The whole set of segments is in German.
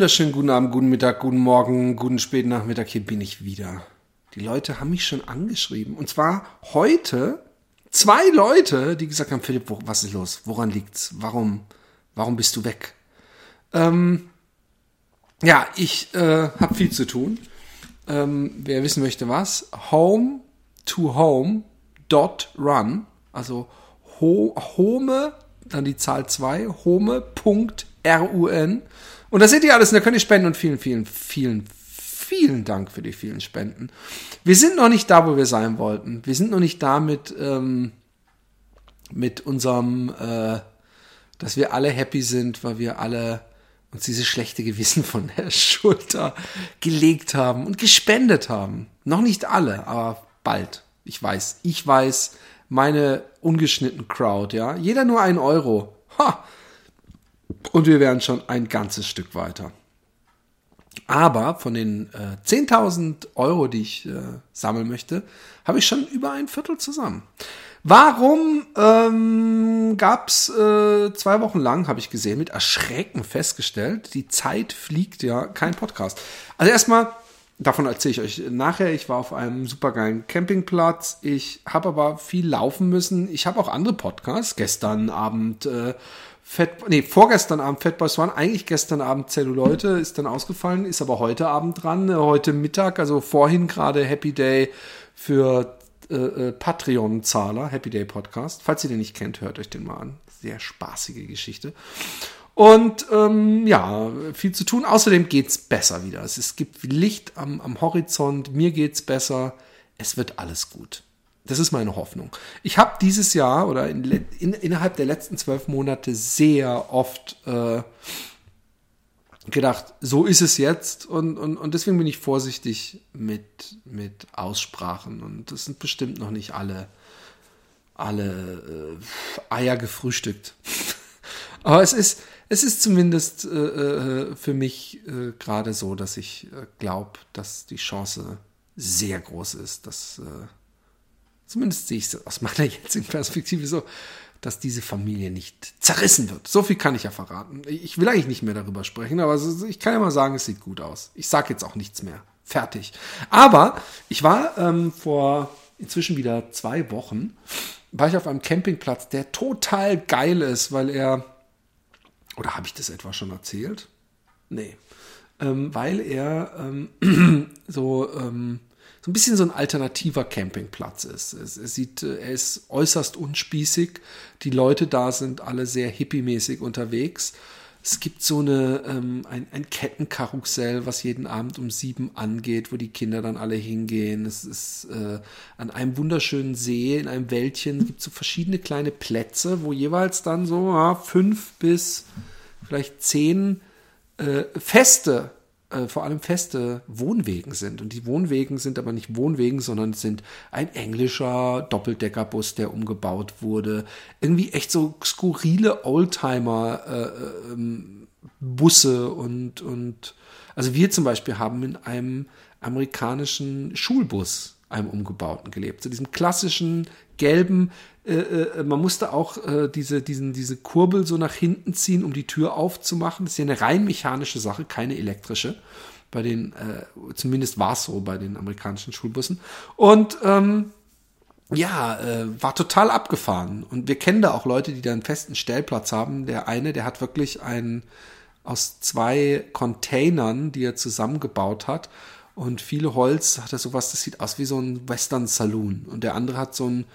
wunderschönen guten Abend, guten Mittag, guten Morgen, guten späten Nachmittag. Hier bin ich wieder. Die Leute haben mich schon angeschrieben. Und zwar heute zwei Leute, die gesagt haben, Philipp, was ist los? Woran liegt's? Warum, warum bist du weg? Ähm, ja, ich äh, habe viel zu tun. Ähm, wer wissen möchte was, home to home dot run, also ho home, dann die Zahl 2, home.run und da seht ihr alles und da könnt ihr spenden und vielen, vielen, vielen, vielen Dank für die vielen Spenden. Wir sind noch nicht da, wo wir sein wollten. Wir sind noch nicht da mit, ähm, mit unserem, äh, dass wir alle happy sind, weil wir alle uns dieses schlechte Gewissen von der Schulter gelegt haben und gespendet haben. Noch nicht alle, aber bald. Ich weiß, ich weiß, meine ungeschnitten Crowd, ja. Jeder nur ein Euro. Ha! Und wir wären schon ein ganzes Stück weiter. Aber von den äh, 10.000 Euro, die ich äh, sammeln möchte, habe ich schon über ein Viertel zusammen. Warum ähm, gab es äh, zwei Wochen lang, habe ich gesehen, mit Erschrecken festgestellt, die Zeit fliegt ja, kein Podcast. Also erstmal, davon erzähle ich euch nachher. Ich war auf einem supergeilen Campingplatz. Ich habe aber viel laufen müssen. Ich habe auch andere Podcasts. Gestern Abend äh, Fat, nee, vorgestern Abend Fat Boys One, eigentlich gestern Abend Zelluleute, ist dann ausgefallen, ist aber heute Abend dran, heute Mittag, also vorhin gerade Happy Day für äh, äh, Patreon-Zahler, Happy Day Podcast. Falls ihr den nicht kennt, hört euch den mal an. Sehr spaßige Geschichte. Und ähm, ja, viel zu tun. Außerdem geht's besser wieder. Es, es gibt Licht am, am Horizont, mir geht's besser. Es wird alles gut. Das ist meine Hoffnung. Ich habe dieses Jahr oder in, in, innerhalb der letzten zwölf Monate sehr oft äh, gedacht, so ist es jetzt und, und, und deswegen bin ich vorsichtig mit, mit Aussprachen und das sind bestimmt noch nicht alle, alle äh, Eier gefrühstückt. Aber es ist, es ist zumindest äh, äh für mich äh, gerade so, dass ich äh, glaube, dass die Chance sehr groß ist, dass äh, Zumindest sehe ich es aus meiner jetzigen Perspektive so, dass diese Familie nicht zerrissen wird. So viel kann ich ja verraten. Ich will eigentlich nicht mehr darüber sprechen, aber ich kann ja mal sagen, es sieht gut aus. Ich sage jetzt auch nichts mehr. Fertig. Aber ich war ähm, vor inzwischen wieder zwei Wochen, war ich auf einem Campingplatz, der total geil ist, weil er, oder habe ich das etwa schon erzählt? Nee. Ähm, weil er ähm, so ähm, so ein bisschen so ein alternativer Campingplatz ist. Es, es sieht, äh, er ist äußerst unspießig. Die Leute da sind alle sehr hippiemäßig unterwegs. Es gibt so eine, ähm, ein, ein Kettenkarussell, was jeden Abend um sieben angeht, wo die Kinder dann alle hingehen. Es ist äh, an einem wunderschönen See, in einem Wäldchen, gibt so verschiedene kleine Plätze, wo jeweils dann so ja, fünf bis vielleicht zehn äh, Feste äh, vor allem feste Wohnwegen sind. Und die Wohnwegen sind aber nicht Wohnwegen, sondern sind ein englischer Doppeldeckerbus, der umgebaut wurde. Irgendwie echt so skurrile Oldtimer äh, ähm, Busse und, und also wir zum Beispiel haben in einem amerikanischen Schulbus einem umgebauten gelebt. Zu diesem klassischen gelben, äh, äh, man musste auch äh, diese, diesen, diese Kurbel so nach hinten ziehen, um die Tür aufzumachen. Das ist ja eine rein mechanische Sache, keine elektrische. Bei den, äh, zumindest war es so bei den amerikanischen Schulbussen. Und ähm, ja, äh, war total abgefahren. Und wir kennen da auch Leute, die da einen festen Stellplatz haben. Der eine, der hat wirklich einen aus zwei Containern, die er zusammengebaut hat. Und viele Holz hat er sowas, das sieht aus wie so ein Western Saloon. Und der andere hat so einen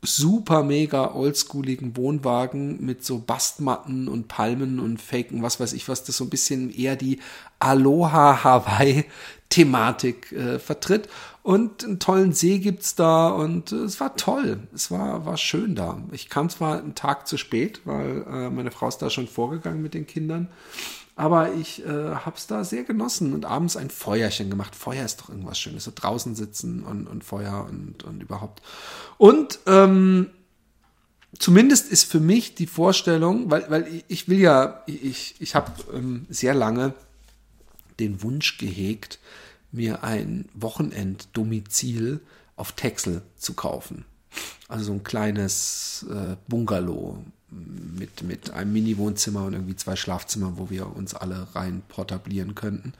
super mega oldschooligen Wohnwagen mit so Bastmatten und Palmen und Faken, was weiß ich was, das so ein bisschen eher die Aloha Hawaii Thematik äh, vertritt. Und einen tollen See gibt's da und äh, es war toll. Es war, war schön da. Ich kam zwar einen Tag zu spät, weil äh, meine Frau ist da schon vorgegangen mit den Kindern. Aber ich äh, habe es da sehr genossen und abends ein Feuerchen gemacht. Feuer ist doch irgendwas Schönes. So draußen sitzen und, und Feuer und, und überhaupt. Und ähm, zumindest ist für mich die Vorstellung, weil, weil ich will ja, ich, ich habe ähm, sehr lange den Wunsch gehegt, mir ein Wochenenddomizil auf Texel zu kaufen. Also so ein kleines äh, Bungalow mit, mit einem Mini-Wohnzimmer und irgendwie zwei Schlafzimmern, wo wir uns alle rein portablieren könnten.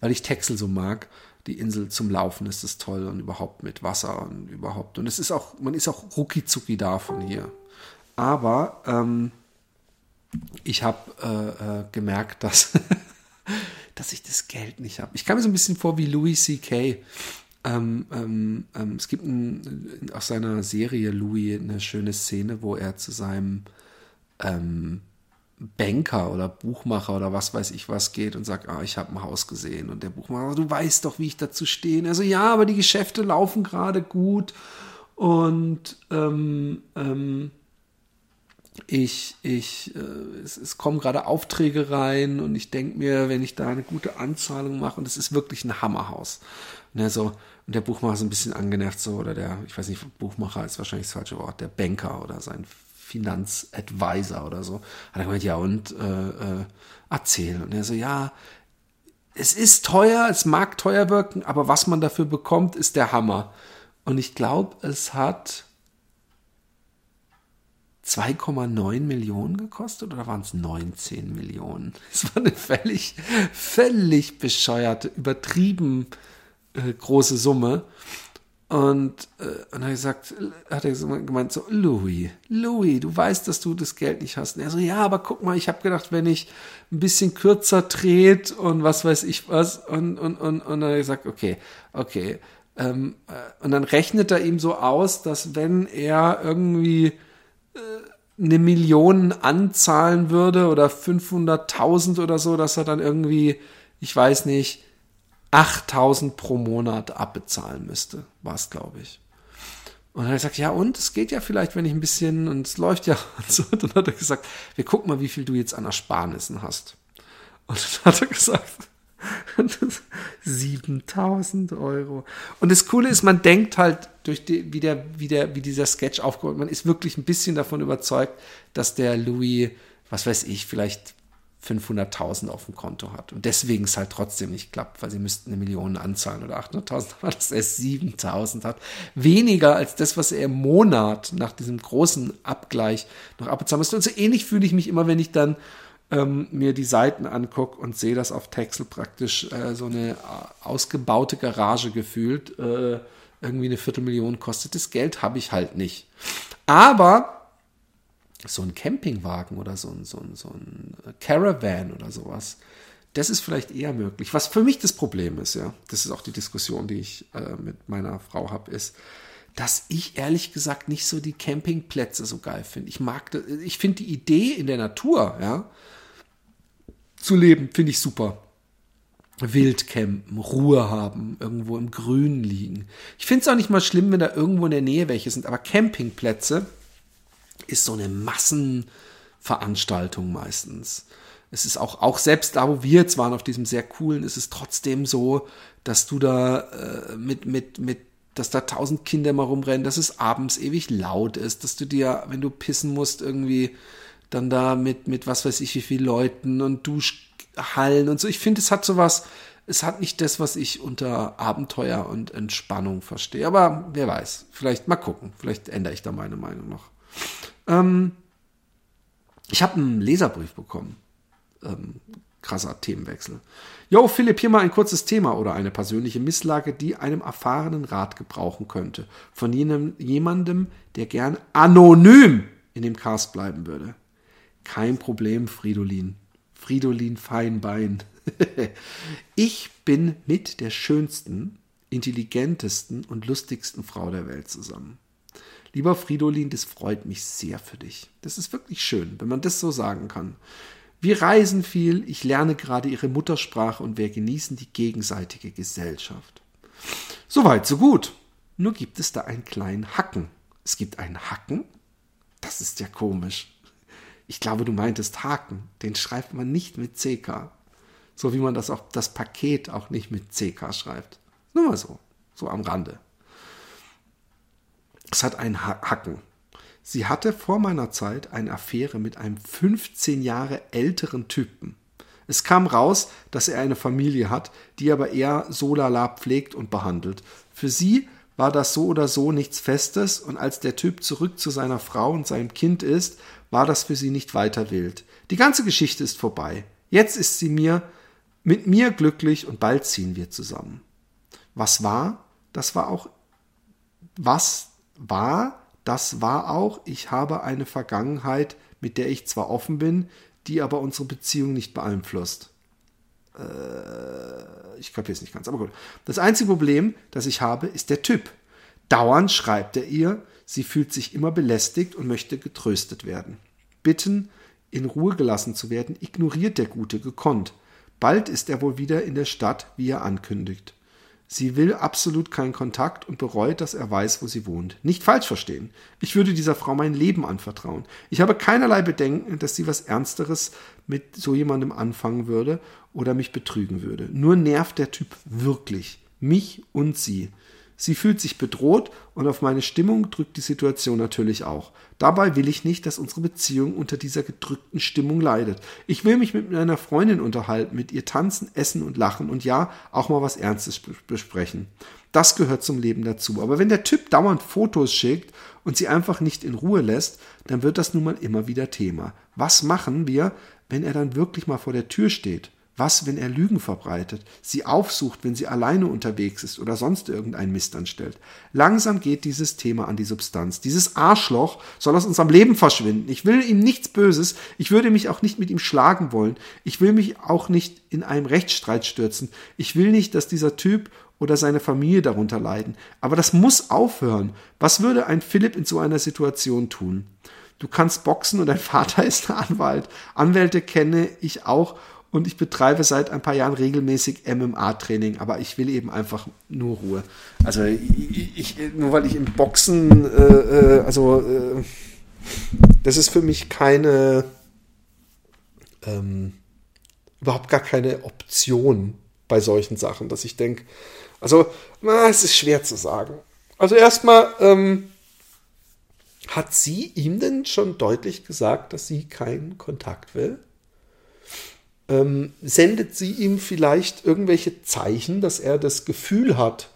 Weil ich Texel so mag. Die Insel zum Laufen ist es toll und überhaupt mit Wasser und überhaupt. Und es ist auch, man ist auch rucki da von hier. Aber ähm, ich habe äh, äh, gemerkt, dass, dass ich das Geld nicht habe. Ich kam mir so ein bisschen vor wie Louis C.K. Ähm, ähm, ähm, es gibt ein, aus seiner Serie Louis eine schöne Szene, wo er zu seinem ähm, Banker oder Buchmacher oder was weiß ich was geht und sagt, ah, ich habe ein Haus gesehen. Und der Buchmacher, du weißt doch, wie ich dazu stehe. Also ja, aber die Geschäfte laufen gerade gut und ähm, ähm, ich, ich, äh, es, es kommen gerade Aufträge rein und ich denke mir, wenn ich da eine gute Anzahlung mache, und es ist wirklich ein Hammerhaus. Und er so, und der Buchmacher ist ein bisschen angenervt so, oder der, ich weiß nicht, Buchmacher ist wahrscheinlich das falsche Wort, der Banker oder sein Finanzadvisor oder so. Hat er gemeint, ja, und äh, äh, erzähl. Und er so, ja, es ist teuer, es mag teuer wirken, aber was man dafür bekommt, ist der Hammer. Und ich glaube, es hat 2,9 Millionen gekostet oder waren es 19 Millionen? Es war eine völlig, völlig bescheuerte, übertrieben äh, große Summe. Und, äh, und hat er gesagt, hat er gemeint so, Louis, Louis, du weißt, dass du das Geld nicht hast. Und er so, ja, aber guck mal, ich habe gedacht, wenn ich ein bisschen kürzer dreht und was weiß ich was. Und, und, und, und dann hat er gesagt, okay, okay. Ähm, äh, und dann rechnet er ihm so aus, dass wenn er irgendwie äh, eine Million anzahlen würde oder 500.000 oder so, dass er dann irgendwie, ich weiß nicht, 8000 pro Monat abbezahlen müsste, war es, glaube ich. Und dann hat er gesagt, ja, und es geht ja vielleicht, wenn ich ein bisschen, und es läuft ja und so. Und dann hat er gesagt, wir gucken mal, wie viel du jetzt an Ersparnissen hast. Und dann hat er gesagt, 7000 Euro. Und das Coole ist, man denkt halt durch die, wie der, wie der, wie dieser Sketch aufgebaut, man ist wirklich ein bisschen davon überzeugt, dass der Louis, was weiß ich, vielleicht 500.000 auf dem Konto hat. Und deswegen es halt trotzdem nicht klappt, weil sie müssten eine Million anzahlen oder 800.000, aber dass er 7.000 hat. Weniger als das, was er im Monat nach diesem großen Abgleich noch abbezahlen müsste. Und so ähnlich fühle ich mich immer, wenn ich dann ähm, mir die Seiten angucke und sehe, dass auf Texel praktisch äh, so eine ausgebaute Garage gefühlt äh, irgendwie eine Viertelmillion kostet. Das Geld habe ich halt nicht. Aber so ein Campingwagen oder so ein, so ein, so ein Caravan oder sowas, das ist vielleicht eher möglich. Was für mich das Problem ist, ja, das ist auch die Diskussion, die ich äh, mit meiner Frau habe, ist, dass ich ehrlich gesagt nicht so die Campingplätze so geil finde. Ich mag, das, ich finde die Idee in der Natur, ja, zu leben, finde ich super. Wild campen, Ruhe haben, irgendwo im Grünen liegen. Ich finde es auch nicht mal schlimm, wenn da irgendwo in der Nähe welche sind, aber Campingplätze, ist so eine Massenveranstaltung meistens. Es ist auch, auch selbst da, wo wir jetzt waren, auf diesem sehr coolen, ist es trotzdem so, dass du da äh, mit, mit, mit, dass da tausend Kinder mal rumrennen, dass es abends ewig laut ist, dass du dir, wenn du pissen musst, irgendwie dann da mit, mit was weiß ich wie viel Leuten und Duschhallen und so. Ich finde, es hat sowas, es hat nicht das, was ich unter Abenteuer und Entspannung verstehe. Aber wer weiß, vielleicht mal gucken, vielleicht ändere ich da meine Meinung noch. Ähm, ich habe einen Leserbrief bekommen. Ähm, krasser Themenwechsel. Jo, Philipp, hier mal ein kurzes Thema oder eine persönliche Misslage, die einem erfahrenen Rat gebrauchen könnte. Von jenem, jemandem, der gern anonym in dem Cast bleiben würde. Kein Problem, Fridolin. Fridolin Feinbein. ich bin mit der schönsten, intelligentesten und lustigsten Frau der Welt zusammen. Lieber Fridolin, das freut mich sehr für dich. Das ist wirklich schön, wenn man das so sagen kann. Wir reisen viel, ich lerne gerade ihre Muttersprache und wir genießen die gegenseitige Gesellschaft. Soweit, so gut. Nur gibt es da einen kleinen Hacken. Es gibt einen Hacken? Das ist ja komisch. Ich glaube, du meintest Haken. Den schreibt man nicht mit CK. So wie man das auch das Paket auch nicht mit CK schreibt. Nur mal so. So am Rande. Es hat einen Hacken. Sie hatte vor meiner Zeit eine Affäre mit einem 15 Jahre älteren Typen. Es kam raus, dass er eine Familie hat, die aber eher so lala pflegt und behandelt. Für sie war das so oder so nichts Festes und als der Typ zurück zu seiner Frau und seinem Kind ist, war das für sie nicht weiter wild. Die ganze Geschichte ist vorbei. Jetzt ist sie mir, mit mir glücklich und bald ziehen wir zusammen. Was war? Das war auch, was war? Das war auch, ich habe eine Vergangenheit, mit der ich zwar offen bin, die aber unsere Beziehung nicht beeinflusst. Äh, ich kapiere es nicht ganz, aber gut. Das einzige Problem, das ich habe, ist der Typ. Dauernd schreibt er ihr, sie fühlt sich immer belästigt und möchte getröstet werden. Bitten, in Ruhe gelassen zu werden, ignoriert der Gute gekonnt. Bald ist er wohl wieder in der Stadt, wie er ankündigt. Sie will absolut keinen Kontakt und bereut, dass er weiß, wo sie wohnt. Nicht falsch verstehen. Ich würde dieser Frau mein Leben anvertrauen. Ich habe keinerlei Bedenken, dass sie was Ernsteres mit so jemandem anfangen würde oder mich betrügen würde. Nur nervt der Typ wirklich. Mich und sie. Sie fühlt sich bedroht und auf meine Stimmung drückt die Situation natürlich auch. Dabei will ich nicht, dass unsere Beziehung unter dieser gedrückten Stimmung leidet. Ich will mich mit meiner Freundin unterhalten, mit ihr tanzen, essen und lachen und ja, auch mal was Ernstes besprechen. Das gehört zum Leben dazu. Aber wenn der Typ dauernd Fotos schickt und sie einfach nicht in Ruhe lässt, dann wird das nun mal immer wieder Thema. Was machen wir, wenn er dann wirklich mal vor der Tür steht? Was, wenn er Lügen verbreitet, sie aufsucht, wenn sie alleine unterwegs ist oder sonst irgendeinen Mist anstellt? Langsam geht dieses Thema an die Substanz. Dieses Arschloch soll aus unserem Leben verschwinden. Ich will ihm nichts Böses. Ich würde mich auch nicht mit ihm schlagen wollen. Ich will mich auch nicht in einem Rechtsstreit stürzen. Ich will nicht, dass dieser Typ oder seine Familie darunter leiden. Aber das muss aufhören. Was würde ein Philipp in so einer Situation tun? Du kannst boxen und dein Vater ist Anwalt. Anwälte kenne ich auch und ich betreibe seit ein paar Jahren regelmäßig MMA-Training, aber ich will eben einfach nur Ruhe. Also ich, ich nur weil ich im Boxen, äh, äh, also äh, das ist für mich keine, ähm, überhaupt gar keine Option bei solchen Sachen, dass ich denke, also na, es ist schwer zu sagen. Also erstmal, ähm, hat sie ihm denn schon deutlich gesagt, dass sie keinen Kontakt will? Ähm, sendet sie ihm vielleicht irgendwelche Zeichen, dass er das Gefühl hat,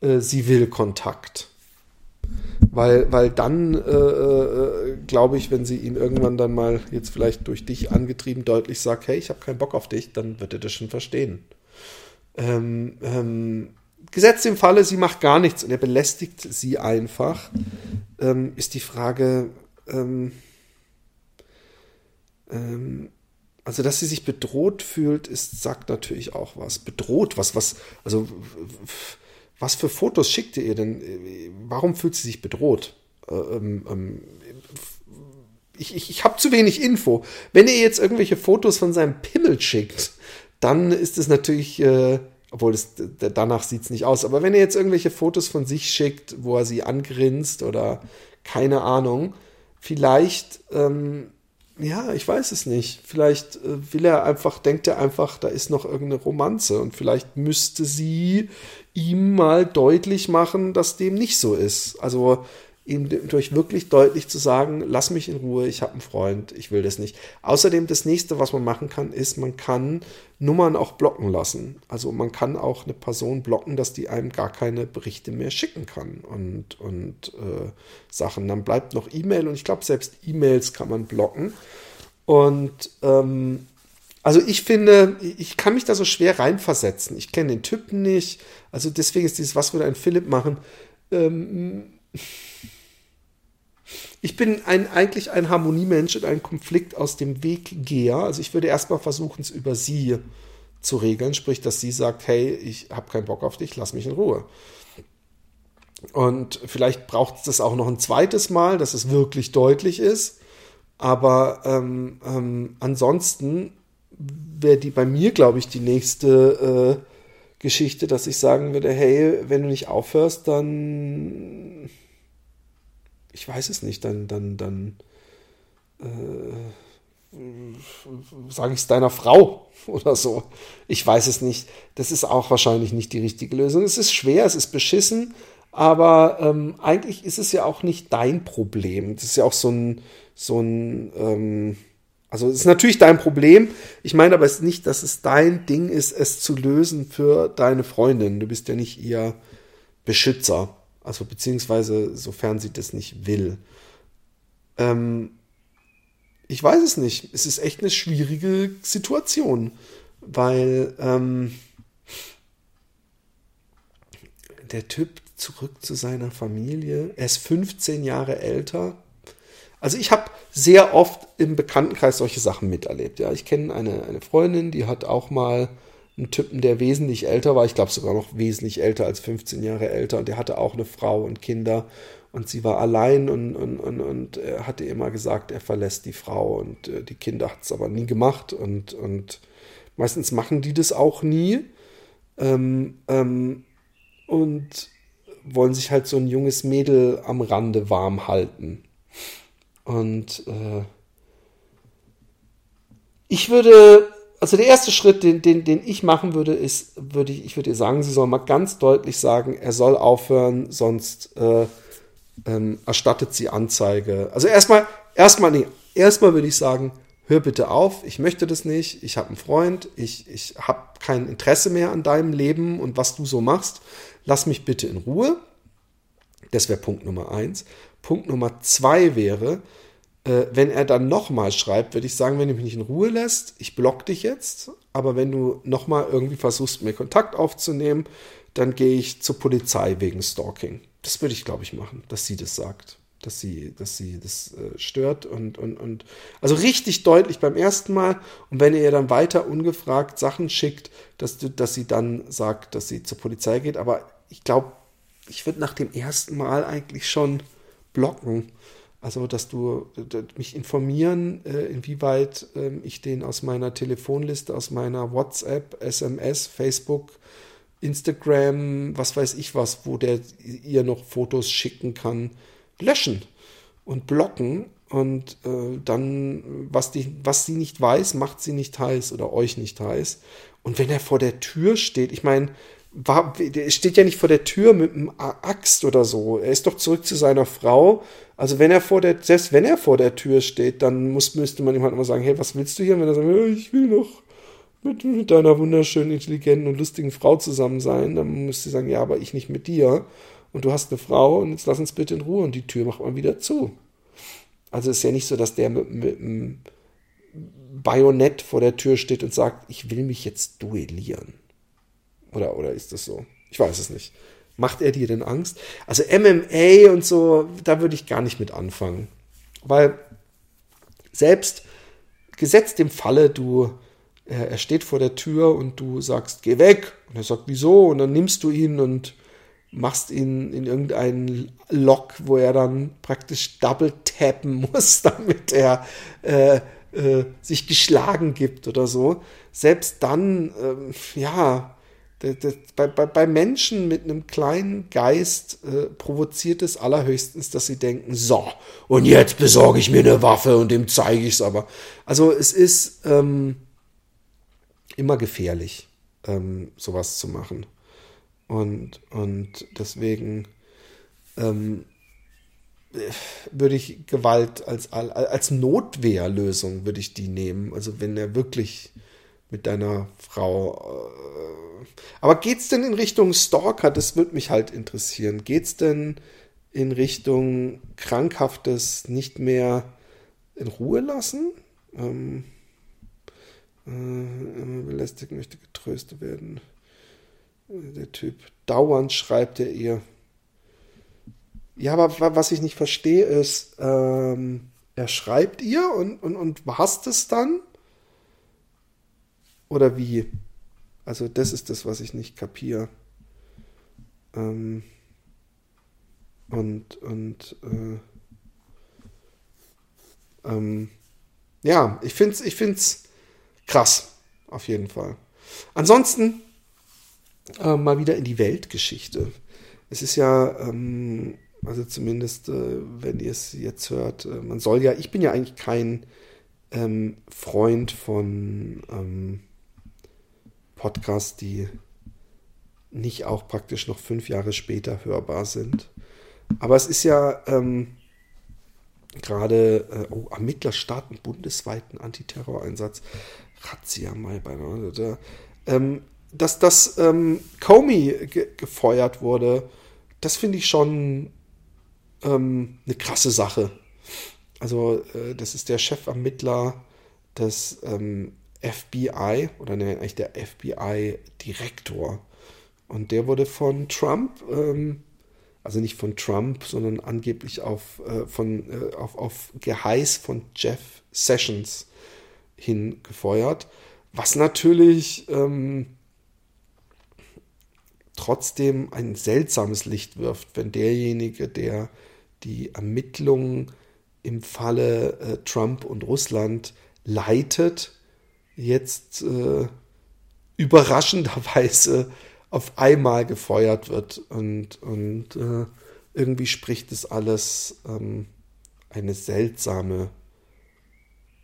äh, sie will Kontakt. Weil, weil dann, äh, äh, glaube ich, wenn sie ihn irgendwann dann mal jetzt vielleicht durch dich angetrieben deutlich sagt, hey, ich habe keinen Bock auf dich, dann wird er das schon verstehen. Ähm, ähm, gesetzt im Falle, sie macht gar nichts und er belästigt sie einfach, ähm, ist die Frage, ähm, ähm, also, dass sie sich bedroht fühlt, ist, sagt natürlich auch was. Bedroht, was, was, also, was für Fotos schickt ihr denn? Warum fühlt sie sich bedroht? Ähm, ähm, ich ich, ich habe zu wenig Info. Wenn ihr jetzt irgendwelche Fotos von seinem Pimmel schickt, dann ist es natürlich, äh, obwohl das, danach sieht es nicht aus, aber wenn ihr jetzt irgendwelche Fotos von sich schickt, wo er sie angrinst oder keine Ahnung, vielleicht ähm, ja, ich weiß es nicht. Vielleicht äh, will er einfach, denkt er einfach, da ist noch irgendeine Romanze und vielleicht müsste sie ihm mal deutlich machen, dass dem nicht so ist. Also ihm durch wirklich deutlich zu sagen, lass mich in Ruhe, ich habe einen Freund, ich will das nicht. Außerdem das nächste, was man machen kann, ist, man kann Nummern auch blocken lassen. Also man kann auch eine Person blocken, dass die einem gar keine Berichte mehr schicken kann und, und äh, Sachen. Dann bleibt noch E-Mail und ich glaube, selbst E-Mails kann man blocken. Und ähm, also ich finde, ich kann mich da so schwer reinversetzen. Ich kenne den Typen nicht. Also deswegen ist dieses, was würde ein Philipp machen? Ähm, ich bin ein, eigentlich ein Harmoniemensch und ein Konflikt aus dem Weg gehe. Also ich würde erstmal versuchen, es über sie zu regeln, sprich, dass sie sagt, hey, ich habe keinen Bock auf dich, lass mich in Ruhe. Und vielleicht braucht es das auch noch ein zweites Mal, dass es wirklich deutlich ist. Aber ähm, ähm, ansonsten wäre die bei mir, glaube ich, die nächste äh, Geschichte, dass ich sagen würde, hey, wenn du nicht aufhörst, dann ich weiß es nicht, dann, dann, dann äh, sage ich es deiner Frau oder so. Ich weiß es nicht. Das ist auch wahrscheinlich nicht die richtige Lösung. Es ist schwer, es ist beschissen, aber ähm, eigentlich ist es ja auch nicht dein Problem. Das ist ja auch so ein, so ein, ähm, also es ist natürlich dein Problem. Ich meine aber es nicht, dass es dein Ding ist, es zu lösen für deine Freundin. Du bist ja nicht ihr Beschützer. Also beziehungsweise sofern sie das nicht will. Ähm, ich weiß es nicht. Es ist echt eine schwierige Situation, weil ähm, der Typ zurück zu seiner Familie, er ist 15 Jahre älter. Also ich habe sehr oft im Bekanntenkreis solche Sachen miterlebt. Ja, ich kenne eine, eine Freundin, die hat auch mal einen Typen, der wesentlich älter war, ich glaube sogar noch wesentlich älter als 15 Jahre älter, und der hatte auch eine Frau und Kinder und sie war allein und, und, und, und er hatte immer gesagt, er verlässt die Frau und äh, die Kinder hat es aber nie gemacht und, und meistens machen die das auch nie ähm, ähm, und wollen sich halt so ein junges Mädel am Rande warm halten. Und äh, ich würde, also der erste Schritt, den, den, den ich machen würde, ist, würde ich, ich würde ihr sagen, sie soll mal ganz deutlich sagen, er soll aufhören, sonst äh, ähm, erstattet sie Anzeige. Also erstmal, erstmal, nee, erstmal würde ich sagen, hör bitte auf, ich möchte das nicht, ich habe einen Freund, ich, ich habe kein Interesse mehr an deinem Leben und was du so machst, lass mich bitte in Ruhe. Das wäre Punkt Nummer eins. Punkt Nummer zwei wäre, äh, wenn er dann nochmal schreibt, würde ich sagen, wenn du mich nicht in Ruhe lässt, ich block dich jetzt, aber wenn du nochmal irgendwie versuchst, mir Kontakt aufzunehmen, dann gehe ich zur Polizei wegen Stalking. Das würde ich, glaube ich, machen, dass sie das sagt. Dass sie, dass sie das äh, stört und, und, und also richtig deutlich beim ersten Mal. Und wenn ihr dann weiter ungefragt Sachen schickt, dass, du, dass sie dann sagt, dass sie zur Polizei geht. Aber ich glaube, ich würde nach dem ersten Mal eigentlich schon blocken. Also, dass du dass mich informieren, äh, inwieweit äh, ich den aus meiner Telefonliste, aus meiner WhatsApp, SMS, Facebook, Instagram, was weiß ich was, wo der ihr noch Fotos schicken kann, löschen und blocken und äh, dann, was, die, was sie nicht weiß, macht sie nicht heiß oder euch nicht heiß. Und wenn er vor der Tür steht, ich meine, der steht ja nicht vor der Tür mit einem Axt oder so. Er ist doch zurück zu seiner Frau. Also wenn er vor der, selbst wenn er vor der Tür steht, dann muss, müsste man ihm halt immer sagen, hey, was willst du hier? Und wenn er sagt, ich will noch mit, mit deiner wunderschönen, intelligenten und lustigen Frau zusammen sein, dann musst du sagen, ja, aber ich nicht mit dir. Und du hast eine Frau und jetzt lass uns bitte in Ruhe und die Tür macht man wieder zu. Also ist ja nicht so, dass der mit, mit einem Bajonett vor der Tür steht und sagt, ich will mich jetzt duellieren. Oder, oder ist das so? Ich weiß es nicht. Macht er dir denn Angst? Also MMA und so, da würde ich gar nicht mit anfangen. Weil selbst gesetzt im Falle, du er, er steht vor der Tür und du sagst, geh weg. Und er sagt, wieso? Und dann nimmst du ihn und machst ihn in irgendeinen Lock, wo er dann praktisch double tappen muss, damit er äh, äh, sich geschlagen gibt oder so. Selbst dann, äh, ja, das, das, bei, bei, bei Menschen mit einem kleinen Geist äh, provoziert es allerhöchstens, dass sie denken, so, und jetzt besorge ich mir eine Waffe und dem zeige ich es aber. Also es ist, ähm, immer gefährlich, ähm, sowas zu machen. Und, und deswegen ähm, würde ich Gewalt als, als Notwehrlösung würde ich die nehmen. Also wenn er wirklich mit deiner Frau. Äh, aber geht's denn in Richtung Stalker? Das würde mich halt interessieren. Geht's denn in Richtung krankhaftes nicht mehr in Ruhe lassen? Ähm, äh, belästigt, möchte getröstet werden. Der Typ. Dauernd schreibt er ihr. Ja, aber was ich nicht verstehe ist, ähm, er schreibt ihr und, und, und hasst es dann? Oder wie? Also das ist das, was ich nicht kapiere. Ähm, und und äh, ähm, ja, ich finde es ich find's krass, auf jeden Fall. Ansonsten äh, mal wieder in die Weltgeschichte. Es ist ja, ähm, also zumindest, äh, wenn ihr es jetzt hört, äh, man soll ja, ich bin ja eigentlich kein ähm, Freund von ähm, Podcasts, die nicht auch praktisch noch fünf Jahre später hörbar sind. Aber es ist ja ähm, gerade, äh, oh, Ermittler starten bundesweiten Antiterroreinsatz. Razzia mal beinahe. Ähm, dass das ähm, Comey ge gefeuert wurde, das finde ich schon ähm, eine krasse Sache. Also äh, das ist der Chefermittler des ähm, FBI oder ne, eigentlich der FBI-Direktor. Und der wurde von Trump, ähm, also nicht von Trump, sondern angeblich auf, äh, von, äh, auf, auf Geheiß von Jeff Sessions hingefeuert. Was natürlich ähm, trotzdem ein seltsames Licht wirft, wenn derjenige, der die Ermittlungen im Falle äh, Trump und Russland leitet, jetzt äh, überraschenderweise auf einmal gefeuert wird. Und, und äh, irgendwie spricht es alles ähm, eine seltsame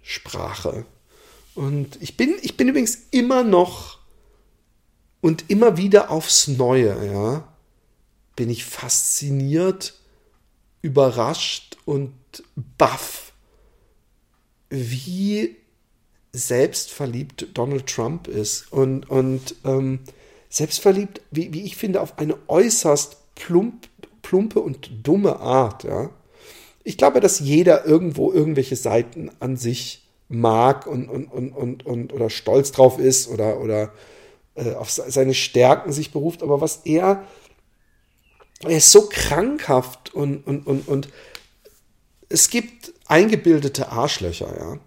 Sprache. Und ich bin, ich bin übrigens immer noch und immer wieder aufs Neue, ja, bin ich fasziniert, überrascht und baff, wie selbstverliebt Donald Trump ist und, und ähm, selbstverliebt, wie, wie ich finde, auf eine äußerst plump, plumpe und dumme Art. Ja. Ich glaube, dass jeder irgendwo irgendwelche Seiten an sich mag und, und, und, und, und oder stolz drauf ist oder, oder äh, auf seine Stärken sich beruft, aber was er, er ist so krankhaft und, und, und, und es gibt eingebildete Arschlöcher, ja.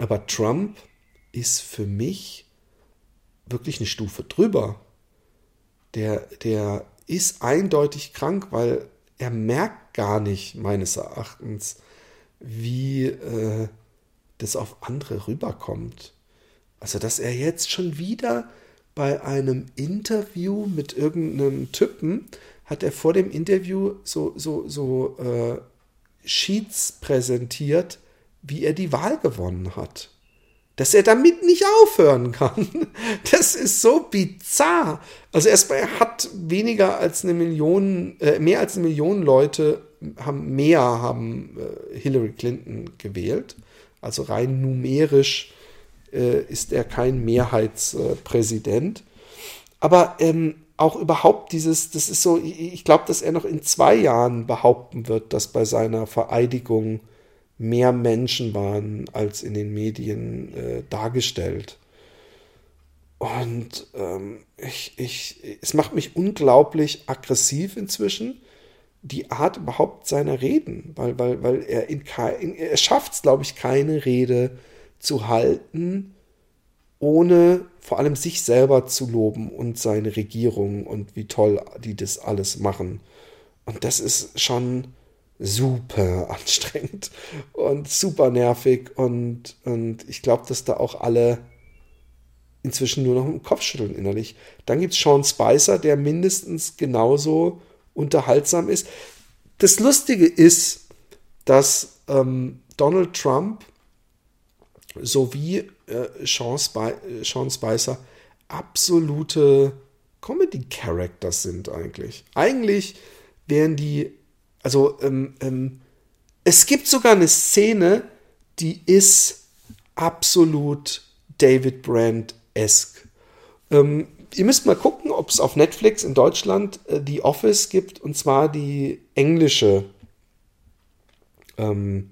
Aber Trump ist für mich wirklich eine Stufe drüber. Der, der ist eindeutig krank, weil er merkt gar nicht, meines Erachtens, wie äh, das auf andere rüberkommt. Also, dass er jetzt schon wieder bei einem Interview mit irgendeinem Typen hat er vor dem Interview so, so, so äh, Sheets präsentiert, wie er die Wahl gewonnen hat. Dass er damit nicht aufhören kann. Das ist so bizarr. Also erstmal, er hat weniger als eine Million, äh, mehr als eine Million Leute haben mehr haben äh, Hillary Clinton gewählt. Also rein numerisch äh, ist er kein Mehrheitspräsident. Aber ähm, auch überhaupt dieses, das ist so, ich glaube, dass er noch in zwei Jahren behaupten wird, dass bei seiner Vereidigung mehr Menschen waren als in den Medien äh, dargestellt. Und ähm, ich, ich, es macht mich unglaublich aggressiv inzwischen, die Art überhaupt seiner Reden, weil, weil, weil er in kein, er schafft es, glaube ich, keine Rede zu halten, ohne vor allem sich selber zu loben und seine Regierung und wie toll die das alles machen. Und das ist schon super anstrengend und super nervig und, und ich glaube, dass da auch alle inzwischen nur noch im Kopf schütteln innerlich. Dann gibt es Sean Spicer, der mindestens genauso unterhaltsam ist. Das Lustige ist, dass ähm, Donald Trump sowie äh, Sean, Spi Sean Spicer absolute Comedy-Characters sind eigentlich. Eigentlich wären die, also ähm, ähm, es gibt sogar eine Szene, die ist absolut David Brand-esque. Ähm, ihr müsst mal gucken, ob es auf Netflix in Deutschland äh, The Office gibt, und zwar die englische ähm,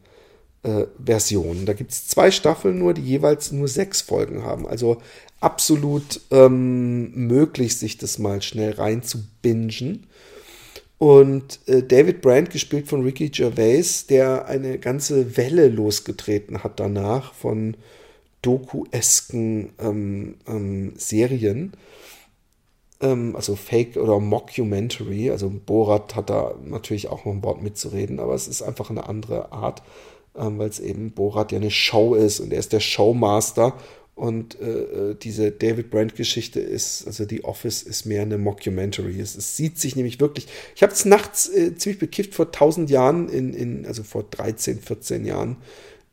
äh, Version. Da gibt es zwei Staffeln nur, die jeweils nur sechs Folgen haben. Also absolut ähm, möglich, sich das mal schnell rein zu bingen. Und äh, David Brandt, gespielt von Ricky Gervais, der eine ganze Welle losgetreten hat danach von Doku-esken ähm, ähm, Serien ähm, also Fake oder Mockumentary. Also Borat hat da natürlich auch noch ein Wort mitzureden, aber es ist einfach eine andere Art, ähm, weil es eben Borat ja eine Show ist und er ist der Showmaster. Und äh, äh diese David Brand-Geschichte ist, also die Office ist mehr eine Mockumentary. Es, es sieht sich nämlich wirklich. Ich habe es nachts äh, ziemlich bekifft vor 1000 Jahren, in, in, also vor 13, 14 Jahren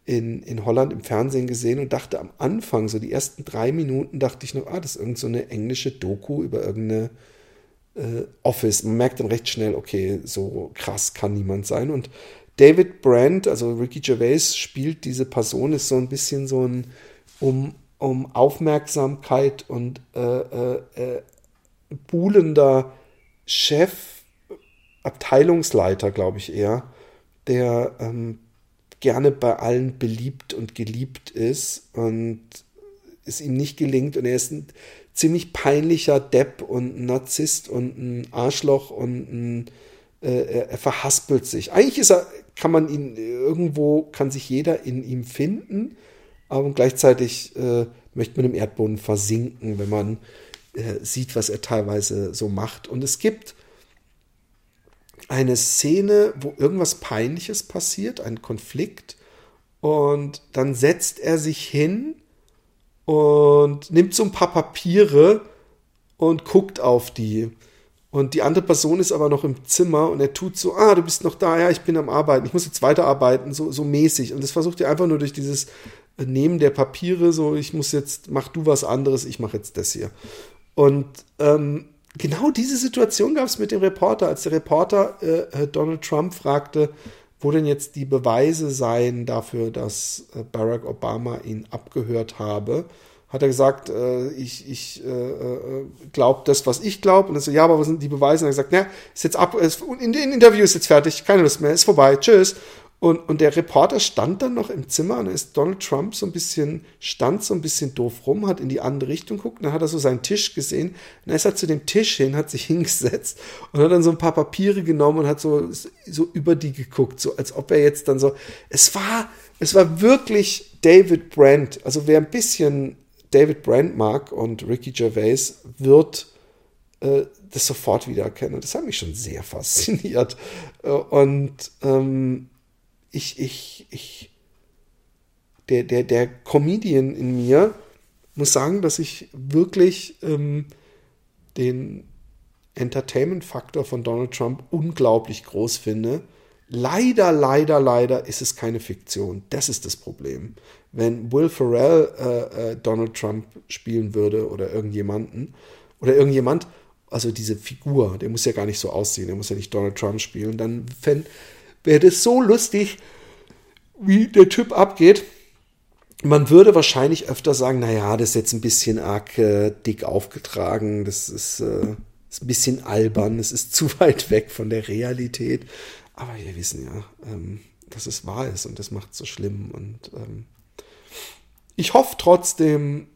in, in Holland im Fernsehen gesehen und dachte am Anfang, so die ersten drei Minuten, dachte ich noch, ah, das ist irgend so englische Doku über irgendeine äh, Office. Man merkt dann recht schnell, okay, so krass kann niemand sein. Und David Brandt, also Ricky Gervais, spielt diese Person, ist so ein bisschen so ein um, um Aufmerksamkeit und äh, äh, äh buhlender Chef, Abteilungsleiter, glaube ich eher der ähm, gerne bei allen beliebt und geliebt ist und es ihm nicht gelingt und er ist ein ziemlich peinlicher Depp und ein Narzisst und ein Arschloch und ein, äh, er verhaspelt sich. Eigentlich ist er, kann man ihn irgendwo, kann sich jeder in ihm finden, aber gleichzeitig äh, möchte man im Erdboden versinken, wenn man äh, sieht, was er teilweise so macht. Und es gibt eine Szene, wo irgendwas Peinliches passiert, ein Konflikt, und dann setzt er sich hin und nimmt so ein paar Papiere und guckt auf die. Und die andere Person ist aber noch im Zimmer und er tut so, ah, du bist noch da, ja, ich bin am Arbeiten, ich muss jetzt weiterarbeiten, so, so mäßig. Und das versucht er einfach nur durch dieses Nehmen der Papiere, so, ich muss jetzt, mach du was anderes, ich mache jetzt das hier. Und ähm, genau diese Situation gab es mit dem Reporter, als der Reporter äh, äh, Donald Trump fragte, wo denn jetzt die Beweise seien dafür, dass äh, Barack Obama ihn abgehört habe, hat er gesagt, äh, ich, ich äh, äh glaube das, was ich glaube. Und er so, ja, aber was sind die Beweise? Und er hat gesagt, na, ist jetzt ab, ist, in, in Interview ist jetzt fertig, keine Lust mehr, ist vorbei, tschüss. Und, und der Reporter stand dann noch im Zimmer und ist Donald Trump so ein bisschen, stand so ein bisschen doof rum, hat in die andere Richtung geguckt, dann hat er so seinen Tisch gesehen und er ist halt zu dem Tisch hin, hat sich hingesetzt und hat dann so ein paar Papiere genommen und hat so, so über die geguckt, so als ob er jetzt dann so, es war, es war wirklich David Brandt, also wer ein bisschen David Brandt mag und Ricky Gervais wird äh, das sofort wiedererkennen. Das hat mich schon sehr fasziniert. Äh, und ähm, ich, ich, ich, der, der, der Comedian in mir muss sagen, dass ich wirklich ähm, den Entertainment-Faktor von Donald Trump unglaublich groß finde. Leider, leider, leider ist es keine Fiktion. Das ist das Problem. Wenn Will Ferrell äh, äh, Donald Trump spielen würde oder irgendjemanden oder irgendjemand, also diese Figur, der muss ja gar nicht so aussehen, der muss ja nicht Donald Trump spielen, dann fände wäre das so lustig, wie der Typ abgeht. Man würde wahrscheinlich öfter sagen, naja, das ist jetzt ein bisschen arg äh, dick aufgetragen, das ist, äh, ist ein bisschen albern, es ist zu weit weg von der Realität. Aber wir wissen ja, ähm, dass es wahr ist und das macht es so schlimm. Und ähm, ich hoffe trotzdem,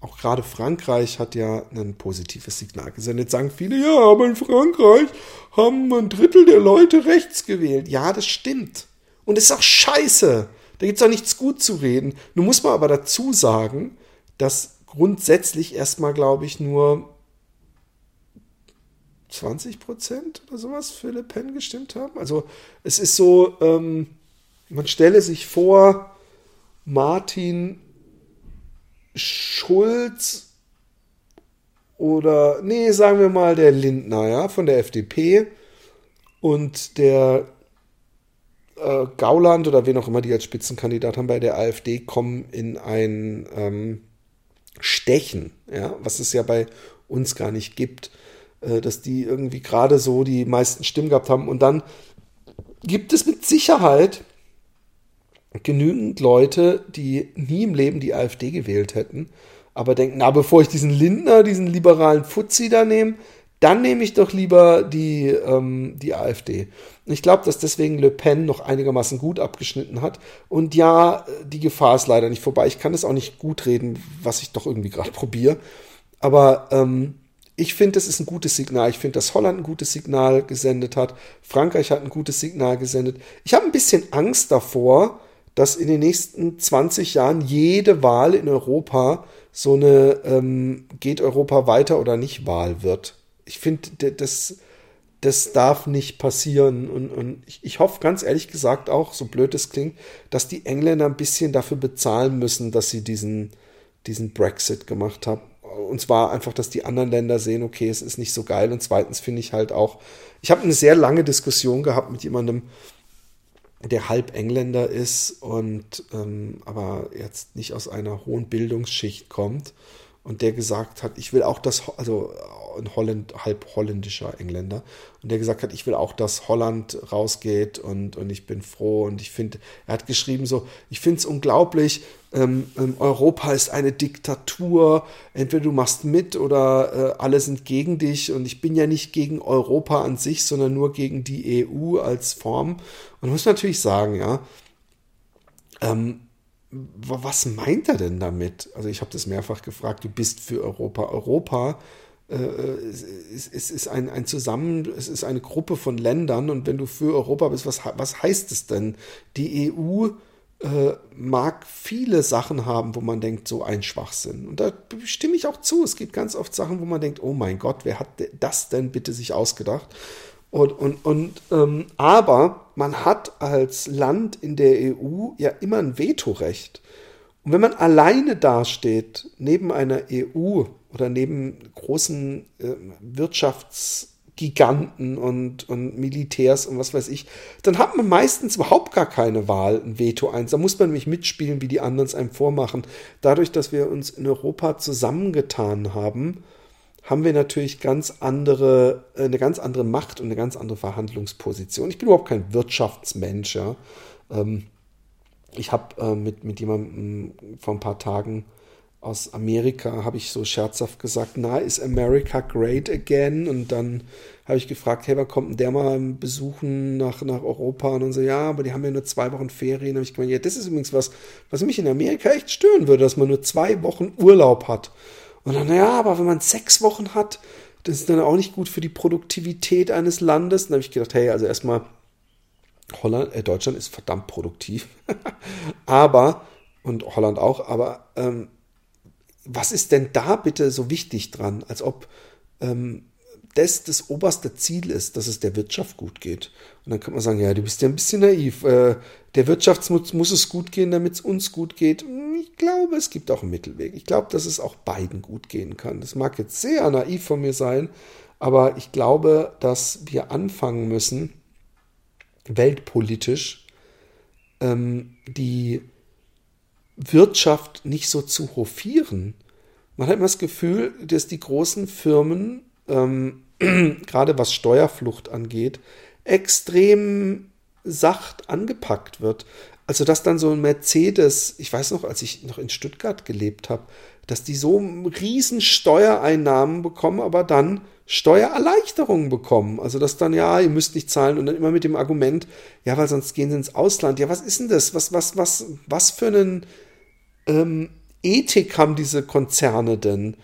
auch gerade Frankreich hat ja ein positives Signal gesendet. Sagen viele, ja, aber in Frankreich haben ein Drittel der Leute rechts gewählt. Ja, das stimmt. Und es ist auch scheiße. Da gibt es auch nichts gut zu reden. Nun muss man aber dazu sagen, dass grundsätzlich erstmal, glaube ich, nur 20 Prozent oder sowas für Le Pen gestimmt haben. Also es ist so, ähm, man stelle sich vor, Martin Schulz oder, nee, sagen wir mal der Lindner, ja, von der FDP und der äh, Gauland oder wen auch immer die als Spitzenkandidat haben bei der AfD kommen in ein ähm, Stechen, ja, was es ja bei uns gar nicht gibt, äh, dass die irgendwie gerade so die meisten Stimmen gehabt haben. Und dann gibt es mit Sicherheit genügend Leute, die nie im Leben die AfD gewählt hätten, aber denken, na, bevor ich diesen Lindner, diesen liberalen Fuzzi da nehme, dann nehme ich doch lieber die, ähm, die AfD. Ich glaube, dass deswegen Le Pen noch einigermaßen gut abgeschnitten hat. Und ja, die Gefahr ist leider nicht vorbei. Ich kann es auch nicht gut reden, was ich doch irgendwie gerade probiere. Aber ähm, ich finde, das ist ein gutes Signal. Ich finde, dass Holland ein gutes Signal gesendet hat. Frankreich hat ein gutes Signal gesendet. Ich habe ein bisschen Angst davor, dass in den nächsten 20 Jahren jede Wahl in Europa so eine ähm, geht Europa weiter oder nicht Wahl wird. Ich finde, das, das darf nicht passieren. Und, und ich, ich hoffe ganz ehrlich gesagt auch, so blöd es klingt, dass die Engländer ein bisschen dafür bezahlen müssen, dass sie diesen, diesen Brexit gemacht haben. Und zwar einfach, dass die anderen Länder sehen, okay, es ist nicht so geil. Und zweitens finde ich halt auch, ich habe eine sehr lange Diskussion gehabt mit jemandem, der halb Engländer ist und ähm, aber jetzt nicht aus einer hohen Bildungsschicht kommt. Und der gesagt hat, ich will auch das, also ein Holland, halb holländischer Engländer, und der gesagt hat, ich will auch, dass Holland rausgeht und, und ich bin froh. Und ich finde, er hat geschrieben so, ich finde es unglaublich, ähm, ähm, Europa ist eine Diktatur, entweder du machst mit oder äh, alle sind gegen dich. Und ich bin ja nicht gegen Europa an sich, sondern nur gegen die EU als Form. Und muss natürlich sagen, ja, ähm, was meint er denn damit? Also ich habe das mehrfach gefragt, du bist für Europa. Europa äh, es, es, ist ein, ein Zusammen, es ist eine Gruppe von Ländern und wenn du für Europa bist, was, was heißt es denn? Die EU äh, mag viele Sachen haben, wo man denkt, so ein Schwachsinn. Und da stimme ich auch zu. Es gibt ganz oft Sachen, wo man denkt, oh mein Gott, wer hat das denn bitte sich ausgedacht? Und, und, und ähm, aber man hat als Land in der EU ja immer ein Vetorecht. Und wenn man alleine dasteht, neben einer EU oder neben großen äh, Wirtschaftsgiganten und, und Militärs und was weiß ich, dann hat man meistens überhaupt gar keine Wahl, ein Veto eins. Da muss man nämlich mitspielen, wie die anderen es einem vormachen. Dadurch, dass wir uns in Europa zusammengetan haben, haben wir natürlich ganz andere, äh, eine ganz andere Macht und eine ganz andere Verhandlungsposition. Ich bin überhaupt kein Wirtschaftsmensch, ja. Ähm, ich habe äh, mit, mit jemandem vor ein paar Tagen aus Amerika, habe ich so scherzhaft gesagt, na, ist America great again? Und dann habe ich gefragt, hey, wann kommt denn der mal besuchen nach, nach Europa? Und dann so, ja, aber die haben ja nur zwei Wochen Ferien. Da habe ich gemeint, ja, das ist übrigens was, was mich in Amerika echt stören würde, dass man nur zwei Wochen Urlaub hat. Und dann, ja, aber wenn man sechs Wochen hat, das ist dann auch nicht gut für die Produktivität eines Landes. Und dann habe ich gedacht, hey, also erstmal Holland, äh, Deutschland ist verdammt produktiv. aber, und Holland auch, aber ähm, was ist denn da bitte so wichtig dran, als ob ähm, das das oberste Ziel ist, dass es der Wirtschaft gut geht. Und dann kann man sagen, ja, du bist ja ein bisschen naiv. Äh, der Wirtschaft muss, es gut gehen, damit es uns gut geht. Ich glaube, es gibt auch einen Mittelweg. Ich glaube, dass es auch beiden gut gehen kann. Das mag jetzt sehr naiv von mir sein, aber ich glaube, dass wir anfangen müssen, weltpolitisch ähm, die Wirtschaft nicht so zu hofieren. Man hat immer das Gefühl, dass die großen Firmen, ähm, gerade was Steuerflucht angeht, extrem sacht angepackt wird. Also dass dann so ein Mercedes, ich weiß noch, als ich noch in Stuttgart gelebt habe, dass die so riesen Steuereinnahmen bekommen, aber dann Steuererleichterungen bekommen. Also dass dann, ja, ihr müsst nicht zahlen und dann immer mit dem Argument, ja, weil sonst gehen sie ins Ausland. Ja, was ist denn das? Was, was, was, was für einen ähm, Ethik haben diese Konzerne denn?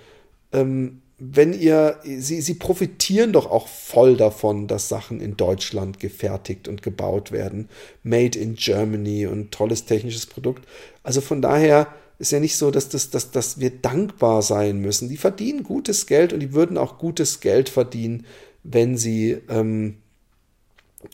Ähm, wenn ihr, sie, sie profitieren doch auch voll davon, dass Sachen in Deutschland gefertigt und gebaut werden. Made in Germany und tolles technisches Produkt. Also von daher ist ja nicht so, dass, das, dass, dass wir dankbar sein müssen. Die verdienen gutes Geld und die würden auch gutes Geld verdienen, wenn sie ähm,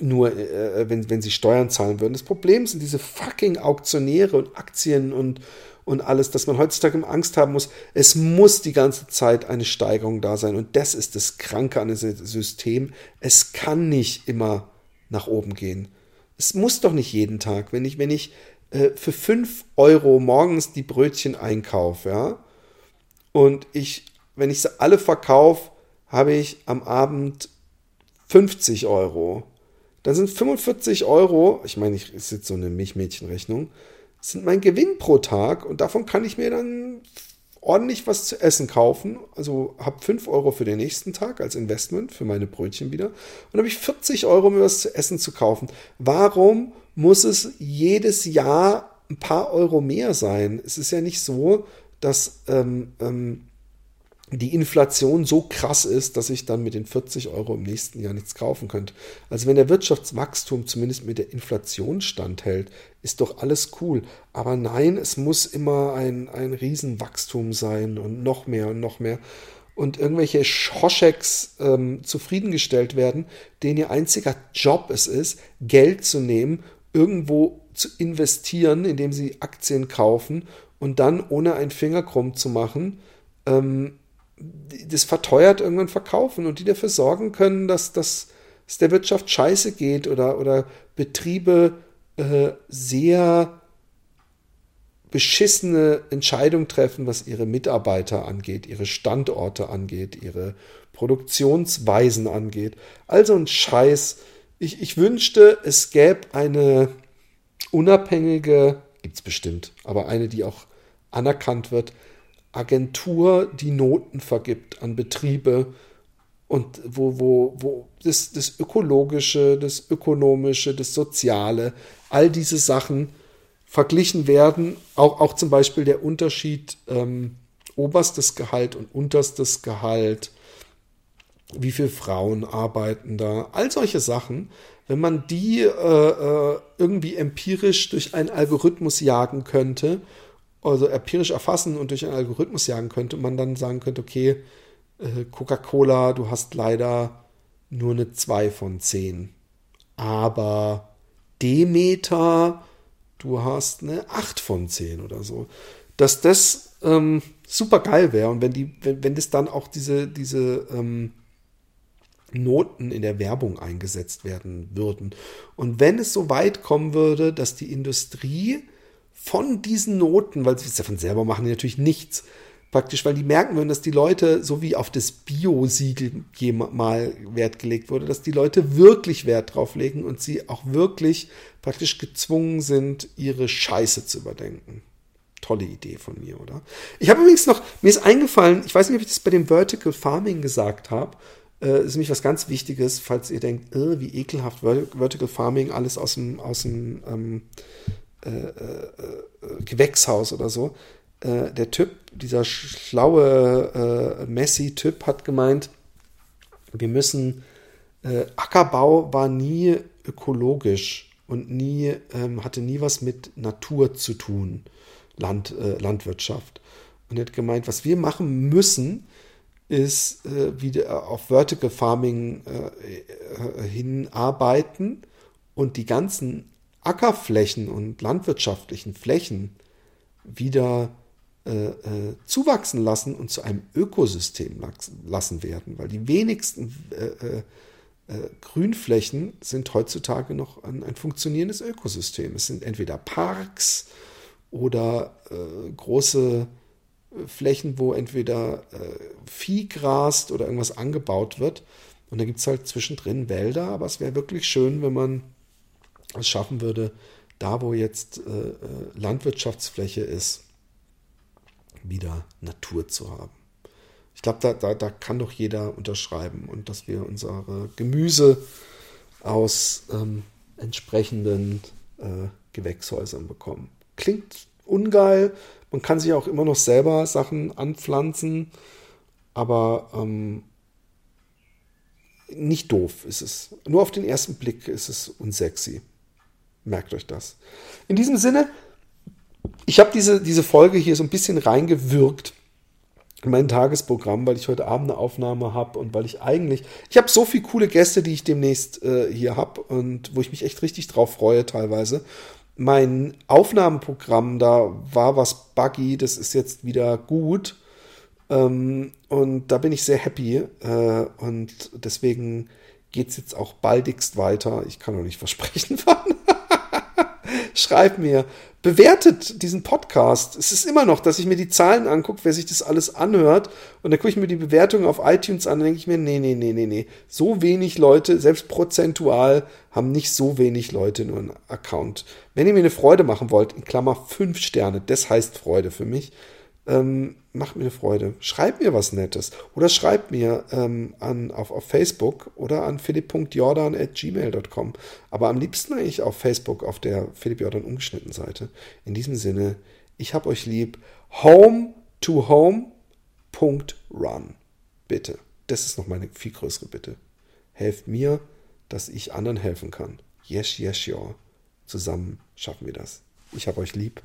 nur, äh, wenn, wenn sie Steuern zahlen würden. Das Problem sind diese fucking Auktionäre und Aktien und, und alles, dass man heutzutage Angst haben muss. Es muss die ganze Zeit eine Steigerung da sein. Und das ist das Kranke an diesem System. Es kann nicht immer nach oben gehen. Es muss doch nicht jeden Tag. Wenn ich, wenn ich äh, für 5 Euro morgens die Brötchen einkaufe, ja, und ich, wenn ich sie alle verkaufe, habe ich am Abend 50 Euro. Dann sind 45 Euro, ich meine, ich ist jetzt so eine Milchmädchenrechnung, sind mein Gewinn pro Tag und davon kann ich mir dann ordentlich was zu essen kaufen. Also habe 5 Euro für den nächsten Tag als Investment für meine Brötchen wieder. Und habe ich 40 Euro, mir was zu essen zu kaufen. Warum muss es jedes Jahr ein paar Euro mehr sein? Es ist ja nicht so, dass ähm, ähm, die Inflation so krass ist, dass ich dann mit den 40 Euro im nächsten Jahr nichts kaufen könnte. Also wenn der Wirtschaftswachstum zumindest mit der Inflation standhält, ist doch alles cool. Aber nein, es muss immer ein, ein Riesenwachstum sein und noch mehr und noch mehr. Und irgendwelche Schoscheks ähm, zufriedengestellt werden, denen ihr einziger Job es ist, Geld zu nehmen, irgendwo zu investieren, indem sie Aktien kaufen und dann ohne einen Finger krumm zu machen, ähm, das verteuert irgendwann verkaufen und die dafür sorgen können, dass, dass es der Wirtschaft scheiße geht oder, oder Betriebe äh, sehr beschissene Entscheidung treffen, was ihre Mitarbeiter angeht, ihre Standorte angeht, ihre Produktionsweisen angeht. Also ein Scheiß. Ich, ich wünschte, es gäbe eine unabhängige, gibt es bestimmt, aber eine, die auch anerkannt wird, Agentur, die Noten vergibt an Betriebe und wo, wo, wo das, das Ökologische, das Ökonomische, das Soziale, all diese Sachen verglichen werden. Auch, auch zum Beispiel der Unterschied ähm, oberstes Gehalt und unterstes Gehalt, wie viele Frauen arbeiten da, all solche Sachen. Wenn man die äh, äh, irgendwie empirisch durch einen Algorithmus jagen könnte, also empirisch erfassen und durch einen Algorithmus jagen könnte, man dann sagen könnte, okay, äh, Coca-Cola, du hast leider nur eine 2 von 10. Aber Demeter, du hast eine 8 von 10 oder so. Dass das ähm, super geil wäre und wenn die, wenn, wenn das dann auch diese, diese ähm, Noten in der Werbung eingesetzt werden würden. Und wenn es so weit kommen würde, dass die Industrie von diesen Noten, weil sie es davon selber machen, die natürlich nichts, praktisch, weil die merken würden, dass die Leute, so wie auf das Bio-Siegel mal Wert gelegt wurde, dass die Leute wirklich Wert drauf legen und sie auch wirklich praktisch gezwungen sind, ihre Scheiße zu überdenken. Tolle Idee von mir, oder? Ich habe übrigens noch, mir ist eingefallen, ich weiß nicht, ob ich das bei dem Vertical Farming gesagt habe, äh, ist nämlich was ganz Wichtiges, falls ihr denkt, äh, wie ekelhaft Vertical Farming, alles aus dem, aus dem ähm, äh, äh, äh Gewächshaus oder so äh, der Typ, dieser schlaue äh, Messi-Typ hat gemeint, wir müssen, Ackerbau war nie ökologisch und nie, ähm, hatte nie was mit Natur zu tun, Land, Landwirtschaft. Und er hat gemeint, was wir machen müssen, ist äh, wieder auf Vertical Farming äh, hinarbeiten und die ganzen Ackerflächen und landwirtschaftlichen Flächen wieder äh, äh, zuwachsen lassen und zu einem Ökosystem lassen werden, weil die wenigsten äh, äh, äh, Grünflächen sind heutzutage noch ein, ein, funktionierendes Ökosystem. Es sind entweder Parks oder äh, große Flächen, wo entweder Vieh grast oder irgendwas angebaut wird. Und da gibt es halt zwischendrin Wälder, aber es wäre wirklich schön, wenn man es schaffen würde, da wo jetzt Landwirtschaftsfläche ist, wieder Natur zu haben. Ich glaube, da, da, da kann doch jeder unterschreiben und dass wir unsere Gemüse aus ähm, entsprechenden äh, Gewächshäusern bekommen. Klingt ungeil, man kann sich auch immer noch selber Sachen anpflanzen, aber ähm, nicht doof ist es. Nur auf den ersten Blick ist es unsexy. Merkt euch das. In diesem Sinne, ich habe diese, diese Folge hier so ein bisschen reingewirkt in mein Tagesprogramm, weil ich heute Abend eine Aufnahme habe und weil ich eigentlich, ich habe so viele coole Gäste, die ich demnächst äh, hier habe und wo ich mich echt richtig drauf freue teilweise. Mein Aufnahmeprogramm, da war was buggy, das ist jetzt wieder gut. Ähm, und da bin ich sehr happy. Äh, und deswegen geht es jetzt auch baldigst weiter. Ich kann noch nicht versprechen, wann. Schreibt mir, bewertet diesen Podcast. Es ist immer noch, dass ich mir die Zahlen angucke, wer sich das alles anhört. Und dann gucke ich mir die Bewertungen auf iTunes an denke ich mir, nee, nee, nee, nee, nee. So wenig Leute, selbst prozentual, haben nicht so wenig Leute nur einen Account. Wenn ihr mir eine Freude machen wollt, in Klammer fünf Sterne, das heißt Freude für mich, ähm, macht mir Freude. Schreibt mir was Nettes. Oder schreibt mir ähm, an, auf, auf Facebook oder an philipp.jordan.gmail.com. Aber am liebsten eigentlich auf Facebook, auf der Philipp Jordan umgeschnitten Seite. In diesem Sinne, ich hab euch lieb. Home to home. Run. Bitte. Das ist noch meine viel größere Bitte. Helft mir, dass ich anderen helfen kann. Yes, yes, ja. Zusammen schaffen wir das. Ich hab euch lieb.